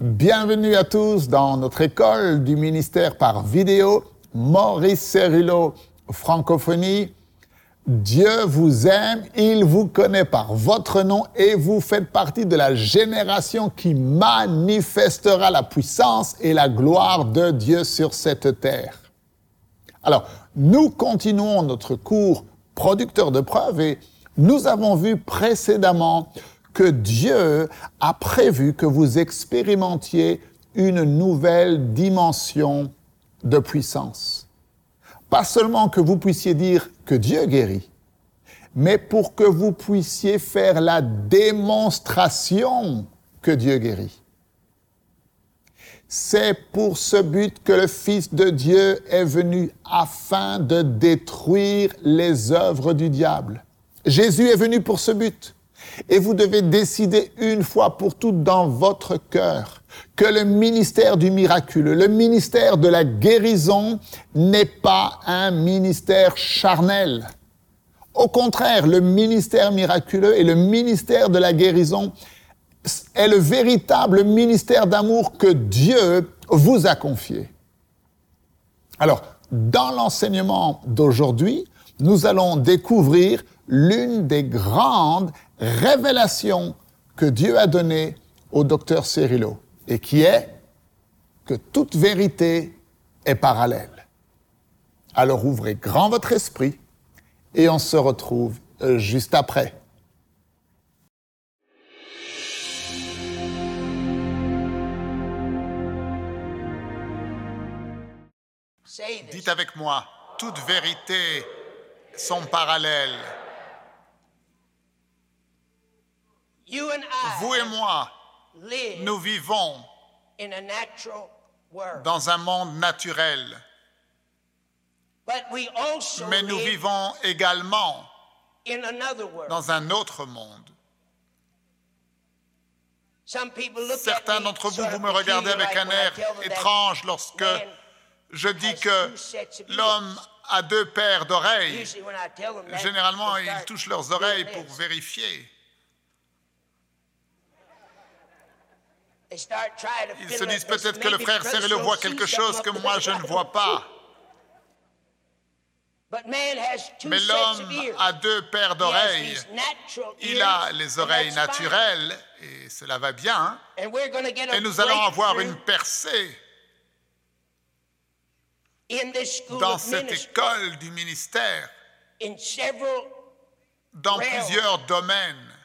Bienvenue à tous dans notre école du ministère par vidéo, Maurice Cerullo, francophonie. Dieu vous aime, il vous connaît par votre nom et vous faites partie de la génération qui manifestera la puissance et la gloire de Dieu sur cette terre. Alors, nous continuons notre cours producteur de preuves et nous avons vu précédemment que Dieu a prévu que vous expérimentiez une nouvelle dimension de puissance. Pas seulement que vous puissiez dire que Dieu guérit, mais pour que vous puissiez faire la démonstration que Dieu guérit. C'est pour ce but que le Fils de Dieu est venu afin de détruire les œuvres du diable. Jésus est venu pour ce but. Et vous devez décider une fois pour toutes dans votre cœur que le ministère du miraculeux, le ministère de la guérison n'est pas un ministère charnel. Au contraire, le ministère miraculeux et le ministère de la guérison est le véritable ministère d'amour que Dieu vous a confié. Alors, dans l'enseignement d'aujourd'hui, nous allons découvrir l'une des grandes révélations que Dieu a données au docteur Cyrilo et qui est que toute vérité est parallèle. Alors ouvrez grand votre esprit et on se retrouve juste après. Dites avec moi, toute vérité sont parallèles. Vous et moi, nous vivons dans un monde naturel. Mais nous vivons également dans un autre monde. Certains d'entre vous, vous me regardez avec un air étrange lorsque je dis que l'homme a deux paires d'oreilles. Généralement, ils touchent leurs oreilles pour vérifier. Ils se disent peut-être que le frère Cyril voit quelque chose que moi je ne vois pas. Mais l'homme a deux paires d'oreilles. Il a les oreilles naturelles, et cela va bien. Et nous allons avoir une percée dans cette école du ministère dans plusieurs domaines.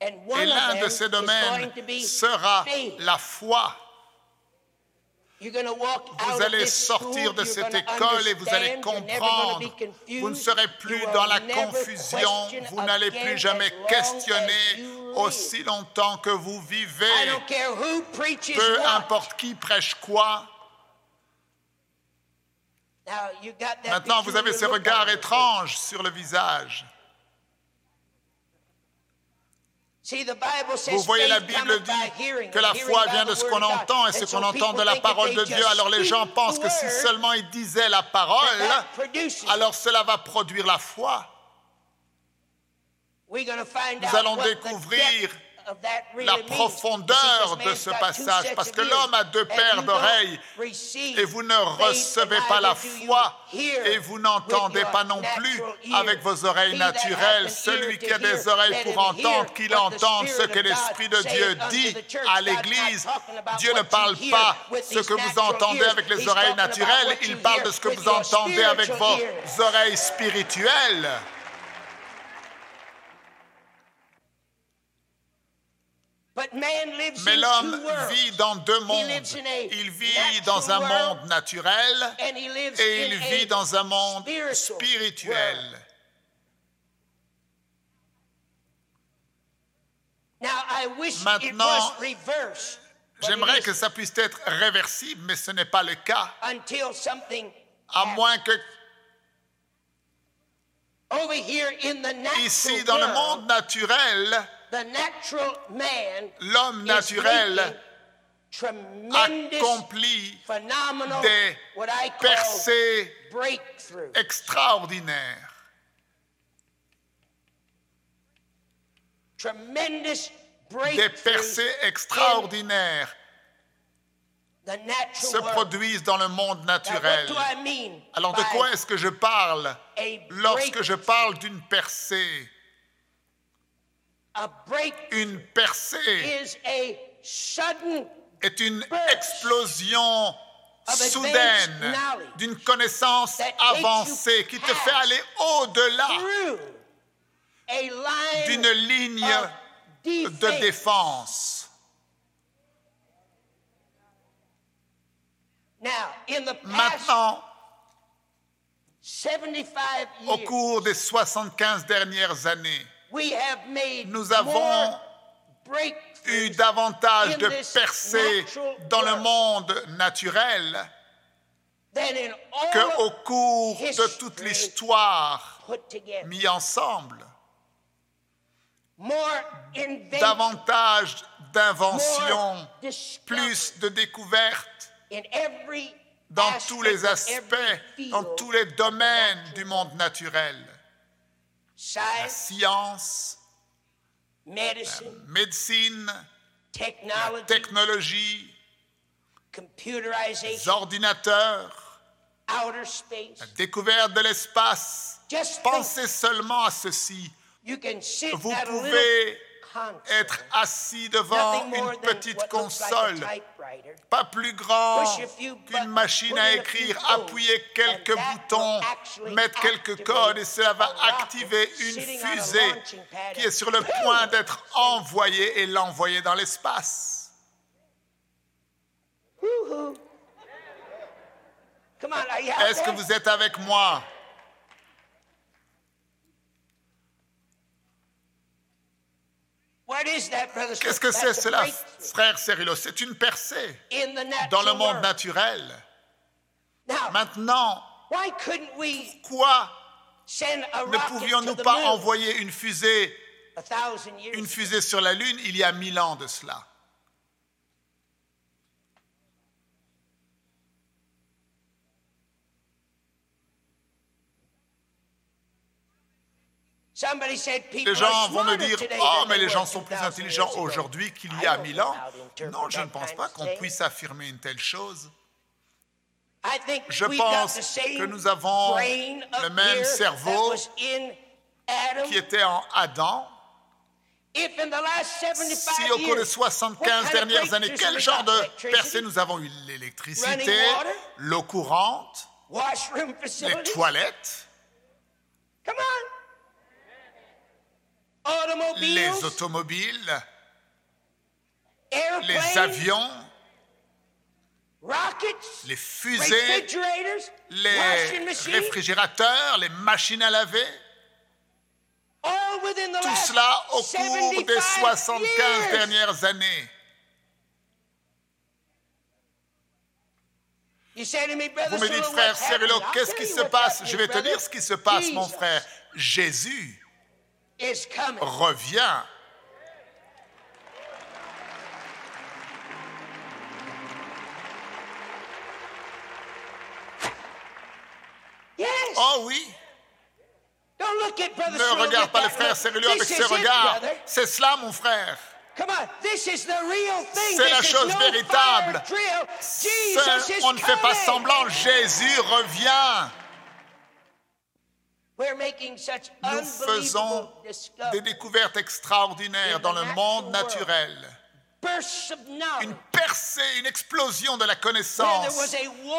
Et l'un de ces domaines sera la foi. Vous allez sortir de cette école et vous allez comprendre. Vous ne serez plus dans la confusion. Vous n'allez plus jamais questionner aussi longtemps que vous vivez. Peu importe qui prêche quoi. Maintenant, vous avez ces regards étranges sur le visage. Vous voyez, la Bible dit que la foi vient de ce qu'on entend et ce qu'on entend de la parole de Dieu. Alors les gens pensent que si seulement ils disaient la parole, alors cela va produire la foi. Nous allons découvrir la profondeur de ce passage, parce que l'homme a deux paires d'oreilles et vous ne recevez pas la foi et vous n'entendez pas non plus avec vos oreilles naturelles. Celui qui a des oreilles pour entendre, qu'il entende ce que l'Esprit de Dieu dit à l'Église. Dieu ne parle pas ce que vous entendez avec les oreilles naturelles, il parle de ce que vous entendez avec vos oreilles spirituelles. Mais l'homme vit dans deux mondes. Il vit dans un monde naturel et il vit dans un monde spirituel. Maintenant, j'aimerais que ça puisse être réversible, mais ce n'est pas le cas. À moins que ici, dans le monde naturel, l'homme naturel accomplit des percées extraordinaires. Des percées extraordinaires. Se produisent dans le monde naturel. Alors de quoi est-ce que je parle lorsque je parle d'une percée? Une percée est une explosion soudaine d'une connaissance avancée qui te fait aller au-delà d'une ligne de défense. Now, in the past Maintenant, 75 au cours des 75 dernières années, we have made nous avons more eu davantage in de percées dans le world monde naturel than in all qu'au cours de history toute l'histoire mis ensemble. Davantage d'inventions, plus de découvertes dans tous les aspects, dans tous les domaines du monde naturel. La science, médecine, la technologie, les ordinateurs, outer space. la découverte de l'espace. Pensez seulement à ceci. Vous pouvez être assis devant une petite console, pas plus grand qu'une machine à écrire, appuyer quelques boutons, mettre quelques codes et cela va activer une fusée qui est sur le point d'être envoyée et l'envoyer dans l'espace. Est-ce que vous êtes avec moi? Qu'est-ce que c'est? cela, frère Cyrilo C'est une percée dans le monde naturel. Maintenant, why couldn't we quoi send a ne pouvions-nous pas envoyer une fusée, une fusée sur la Lune il y a mille ans de cela? Les gens vont me dire Oh, mais les gens sont plus 2,000 intelligents years ago." aujourd'hui qu'il I y a don't mille ans. Non, je ne pense pas qu'on puisse affirmer une telle chose. I think Je pense que nous avons le même cerveau that was in Adam. Qui était en Adam. If in the last 75 Si au cours des years, what 75 kind of dernières années, quel have genre de percée nous avons eu? L'électricité, l'eau courante, les toilettes, Come on. Automobiles, les automobiles, les avions, les fusées, les réfrigérateurs, les machines à laver. all within the Tout cela au cours des 75 75 years. dernières années. Vous me dites, frère? Cyrilo, qu'est-ce qui se passe? Je vais te dire ce qui se passe, mon frère. Jésus. Revient. Oh oui, Don't look at brother ne regarde pas le frère. Cyrilo avec ses regards. C'est cela, mon frère. Come on, this is the real thing. C'est This la is chose véritable. on ne fait pas semblant. Jésus revient. Nous faisons des découvertes extraordinaires dans le monde naturel. Une percée, une explosion de la connaissance.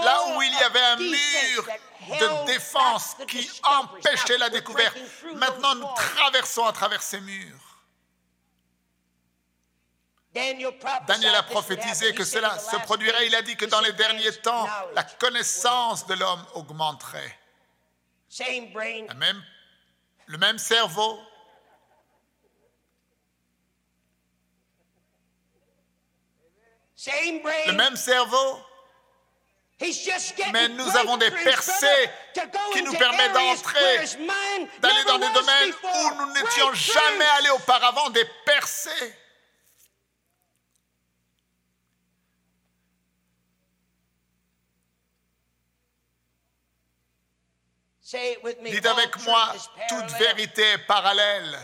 Là où il y avait un mur de défense qui empêchait la découverte. Maintenant, nous traversons à travers ces murs. Daniel, a prophétisé que cela se produirait. Il a dit que dans les derniers temps, la connaissance de l'homme augmenterait. Same brain, La même- le même cerveau, same brain. le même cerveau, He's just getting Mais nous avons des percées brother, to go qui into nous permettent d'entrer, d'aller dans des domaines before. où nous n'étions jamais allés auparavant, des percées. Dites avec moi, toute vérité est parallèle.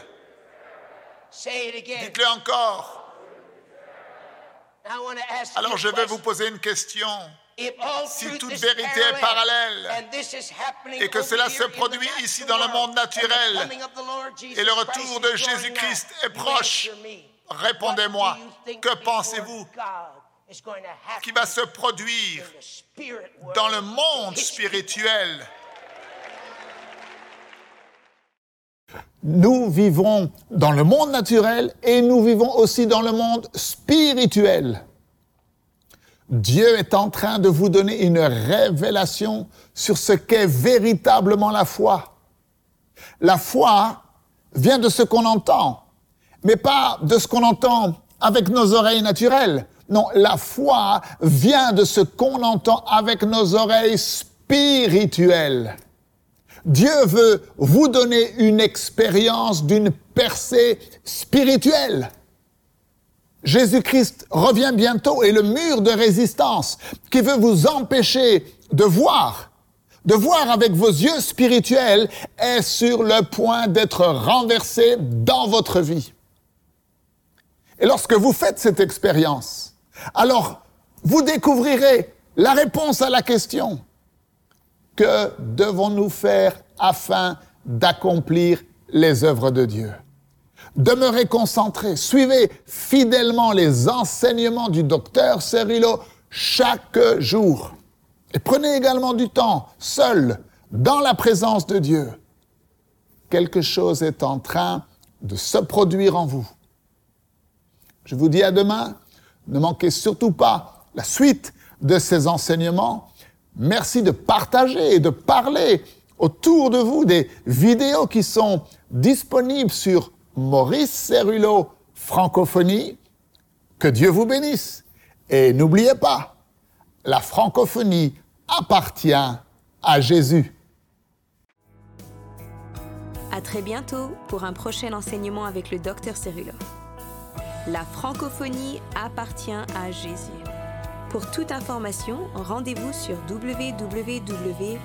Dites-le encore. Alors je vais vous poser une question. Si toute vérité est parallèle, et que cela se produit ici dans le monde naturel, et le retour de Jésus-Christ est proche, répondez-moi, que pensez-vous qui va se produire dans le monde spirituel? Nous vivons dans le monde naturel et nous vivons aussi dans le monde spirituel. Dieu est en train de vous donner une révélation sur ce qu'est véritablement la foi. La foi vient de ce qu'on entend, mais pas de ce qu'on entend avec nos oreilles naturelles. Non, la foi vient de ce qu'on entend avec nos oreilles spirituelles. Dieu veut vous donner une expérience d'une percée spirituelle. Jésus-Christ revient bientôt et le mur de résistance qui veut vous empêcher de voir, de voir avec vos yeux spirituels est sur le point d'être renversé dans votre vie. Et lorsque vous faites cette expérience, alors vous découvrirez la réponse à la question. Que devons-nous faire afin d'accomplir les œuvres de Dieu? Demeurez concentrés, suivez fidèlement les enseignements du docteur Cerullo chaque jour. Et prenez également du temps, seul, dans la présence de Dieu. Quelque chose est en train de se produire en vous. Je vous dis à demain. Ne manquez surtout pas la suite de ces enseignements. Merci de partager et de parler autour de vous des vidéos qui sont disponibles sur Maurice Cerullo Francophonie. Que Dieu vous bénisse. Et n'oubliez pas, la francophonie appartient à Jésus. À très bientôt pour un prochain enseignement avec le Dr Cerullo. La francophonie appartient à Jésus. Pour toute information, rendez-vous sur www.mcwe.fr.